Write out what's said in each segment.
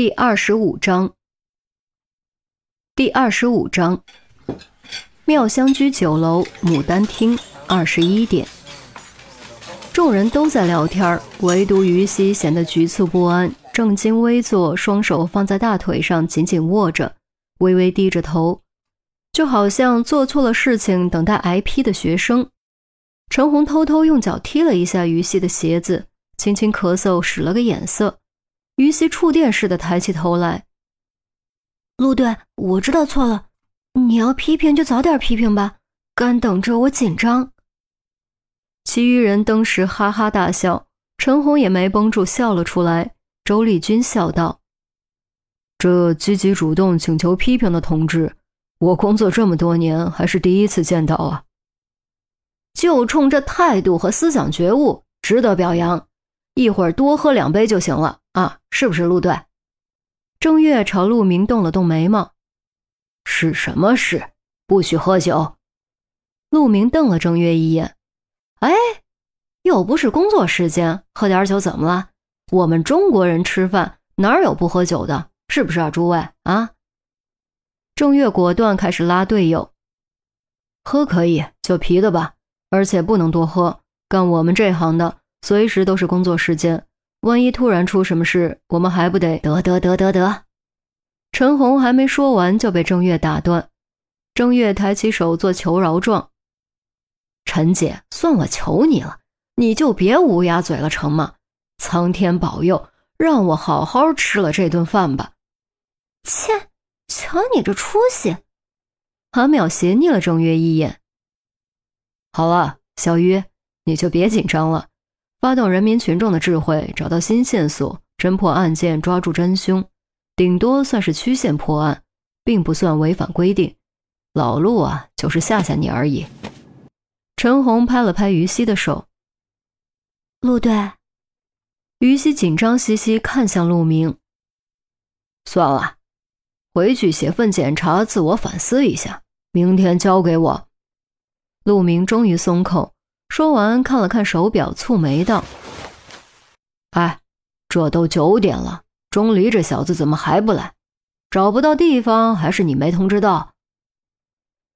第二十五章。第二十五章，妙香居酒楼牡丹厅，二十一点。众人都在聊天，唯独于西显得局促不安，正襟危坐，双手放在大腿上紧紧握着，微微低着头，就好像做错了事情等待挨批的学生。陈红偷偷用脚踢了一下于西的鞋子，轻轻咳嗽，使了个眼色。于西触电似的抬起头来。陆队，我知道错了，你要批评就早点批评吧，干等着我紧张。其余人登时哈哈大笑，陈红也没绷住笑了出来。周丽君笑道：“这积极主动请求批评的同志，我工作这么多年还是第一次见到啊！就冲这态度和思想觉悟，值得表扬。一会儿多喝两杯就行了啊，是不是陆队？”郑月朝陆明动了动眉毛：“是什么事？不许喝酒。”陆明瞪了郑月一眼：“哎，又不是工作时间，喝点酒怎么了？我们中国人吃饭哪有不喝酒的？是不是啊，诸位啊？”郑月果断开始拉队友：“喝可以，就啤的吧，而且不能多喝。干我们这行的，随时都是工作时间。”万一突然出什么事，我们还不得得得得得得？陈红还没说完就被郑月打断。郑月抬起手做求饶状：“陈姐，算我求你了，你就别乌鸦嘴了，成吗？苍天保佑，让我好好吃了这顿饭吧。”切，瞧你这出息！韩淼斜睨了郑月一眼。好了，小鱼，你就别紧张了。发动人民群众的智慧，找到新线索，侦破案件，抓住真凶，顶多算是曲线破案，并不算违反规定。老陆啊，就是吓吓你而已。陈红拍了拍于西的手。陆队，于西紧张兮兮看向陆明。算了，回去写份检查，自我反思一下，明天交给我。陆明终于松口。说完，看了看手表，蹙眉道：“哎，这都九点了，钟离这小子怎么还不来？找不到地方，还是你没通知到？”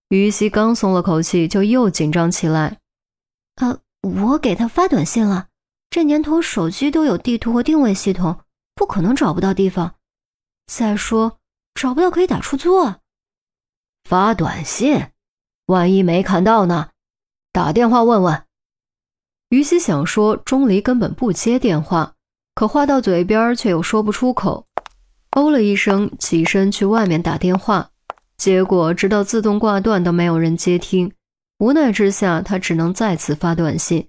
于西刚松了口气，就又紧张起来。“呃，我给他发短信了。这年头，手机都有地图和定位系统，不可能找不到地方。再说，找不到可以打出租啊。发短信，万一没看到呢？打电话问问。”于西想说，钟离根本不接电话，可话到嘴边却又说不出口，哦了一声，起身去外面打电话，结果直到自动挂断都没有人接听。无奈之下，他只能再次发短信。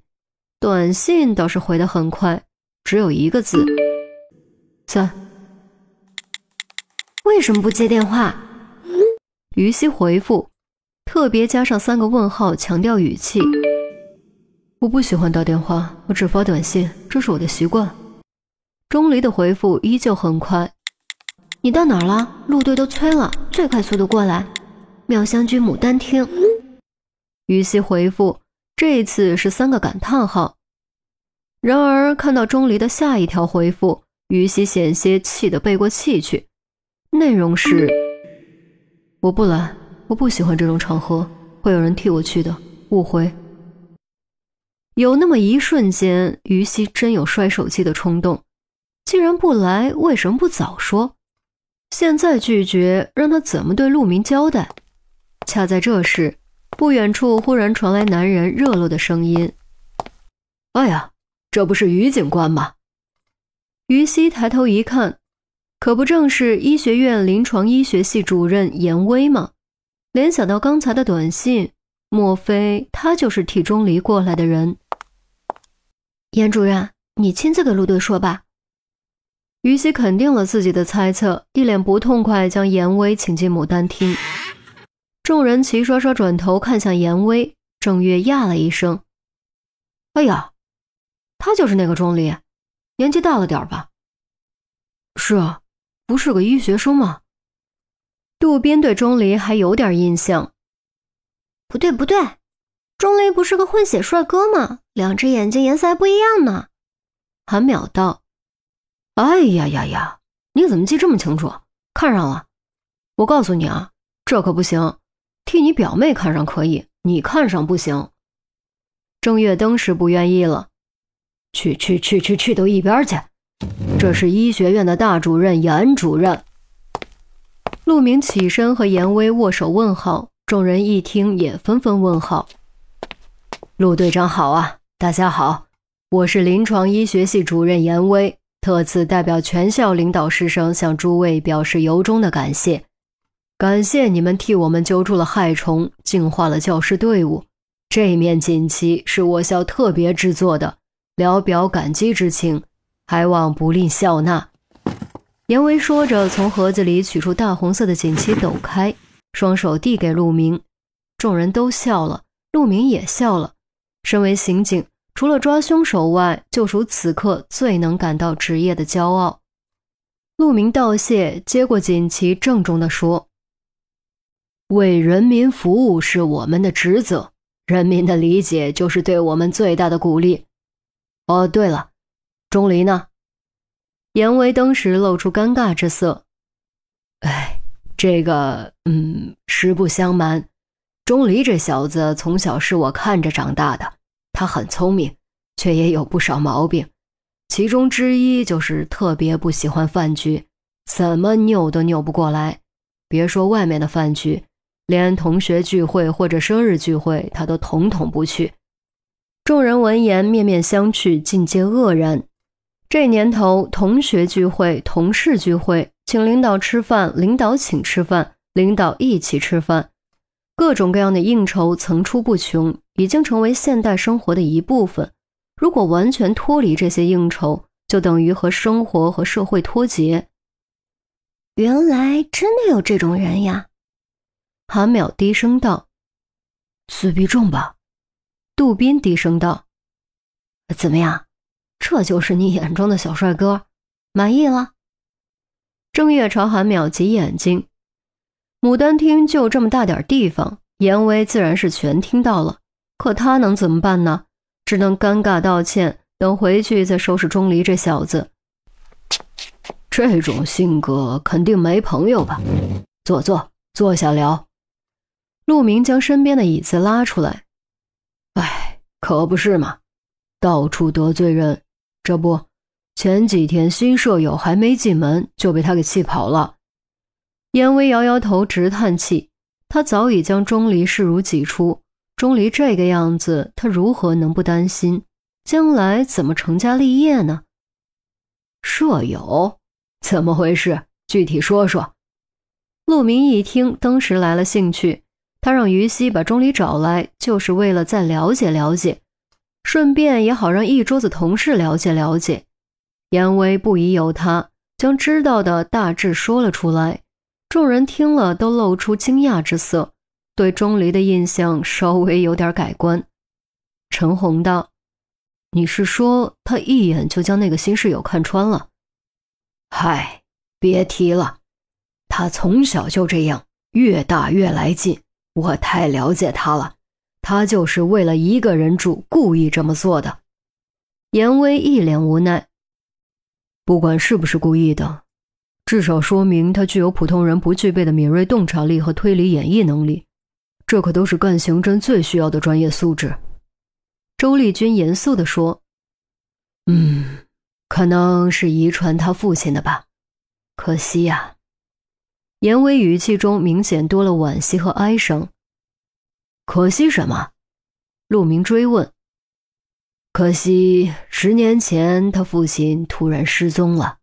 短信倒是回得很快，只有一个字：在。为什么不接电话？于西回复，特别加上三个问号，强调语气。我不喜欢打电话，我只发短信，这是我的习惯。钟离的回复依旧很快。你到哪儿了？陆队都催了，最快速度过来。妙香居牡丹厅。于西回复，这一次是三个感叹号。然而看到钟离的下一条回复，于西险些气得背过气去。内容是：我不来，我不喜欢这种场合，会有人替我去的。误会。有那么一瞬间，于西真有摔手机的冲动。既然不来，为什么不早说？现在拒绝，让他怎么对陆明交代？恰在这时，不远处忽然传来男人热络的声音：“哎呀，这不是于警官吗？”于西抬头一看，可不正是医学院临床医学系主任严威吗？联想到刚才的短信，莫非他就是替钟离过来的人？严主任，你亲自给陆队说吧。于西肯定了自己的猜测，一脸不痛快，将严威请进牡丹厅。众人齐刷刷转头看向严威，郑月呀了一声：“哎呀，他就是那个钟离，年纪大了点吧？”“是啊，不是个医学生吗？”杜宾对钟离还有点印象。“不对，不对。”钟离不是个混血帅哥吗？两只眼睛颜色还不一样呢。韩淼道：“哎呀呀呀，你怎么记这么清楚？看上了？我告诉你啊，这可不行。替你表妹看上可以，你看上不行。郑月登时不愿意了，去去去去去，都一边去！这是医学院的大主任严主任。陆明起身和严威握手问好，众人一听也纷纷问好。陆队长好啊，大家好，我是临床医学系主任严威，特此代表全校领导师生向诸位表示由衷的感谢。感谢你们替我们揪住了害虫，净化了教师队伍。这面锦旗是我校特别制作的，聊表感激之情，还望不吝笑纳。严威说着，从盒子里取出大红色的锦旗，抖开，双手递给陆明。众人都笑了，陆明也笑了。身为刑警，除了抓凶手外，就属此刻最能感到职业的骄傲。陆明道谢，接过锦旗，郑重地说。为人民服务是我们的职责，人民的理解就是对我们最大的鼓励。哦，对了，钟离呢？严维登时露出尴尬之色。哎，这个，嗯，实不相瞒，钟离这小子从小是我看着长大的，他很聪明，却也有不少毛病，其中之一就是特别不喜欢饭局，怎么拗都拗不过来。别说外面的饭局。连同学聚会或者生日聚会，他都统统不去。众人闻言面面相觑，尽皆愕然。这年头，同学聚会、同事聚会，请领导吃饭，领导请吃饭，领导一起吃饭，各种各样的应酬层出不穷，已经成为现代生活的一部分。如果完全脱离这些应酬，就等于和生活和社会脱节。原来真的有这种人呀！韩淼低声道：“自闭症吧？”杜宾低声道：“怎么样？这就是你眼中的小帅哥，满意了？”郑月朝韩淼挤眼睛。牡丹厅就这么大点地方，严威自然是全听到了，可他能怎么办呢？只能尴尬道歉，等回去再收拾钟离这小子。这种性格肯定没朋友吧？坐坐，坐下聊。陆明将身边的椅子拉出来，哎，可不是嘛，到处得罪人。这不，前几天新舍友还没进门就被他给气跑了。严威摇摇头，直叹气。他早已将钟离视如己出，钟离这个样子，他如何能不担心？将来怎么成家立业呢？舍友，怎么回事？具体说说。陆明一听，当时来了兴趣。他让于西把钟离找来，就是为了再了解了解，顺便也好让一桌子同事了解了解。严威不疑有他，将知道的大致说了出来。众人听了都露出惊讶之色，对钟离的印象稍微有点改观。陈红道：“你是说他一眼就将那个新室友看穿了？”“嗨，别提了，他从小就这样，越大越来劲。”我太了解他了，他就是为了一个人住，故意这么做的。严威一脸无奈。不管是不是故意的，至少说明他具有普通人不具备的敏锐洞察力和推理演绎能力，这可都是干刑侦最需要的专业素质。周丽君严肃地说：“嗯，可能是遗传他父亲的吧，可惜呀。”严威语气中明显多了惋惜和哀伤。可惜什么？陆明追问。可惜十年前他父亲突然失踪了。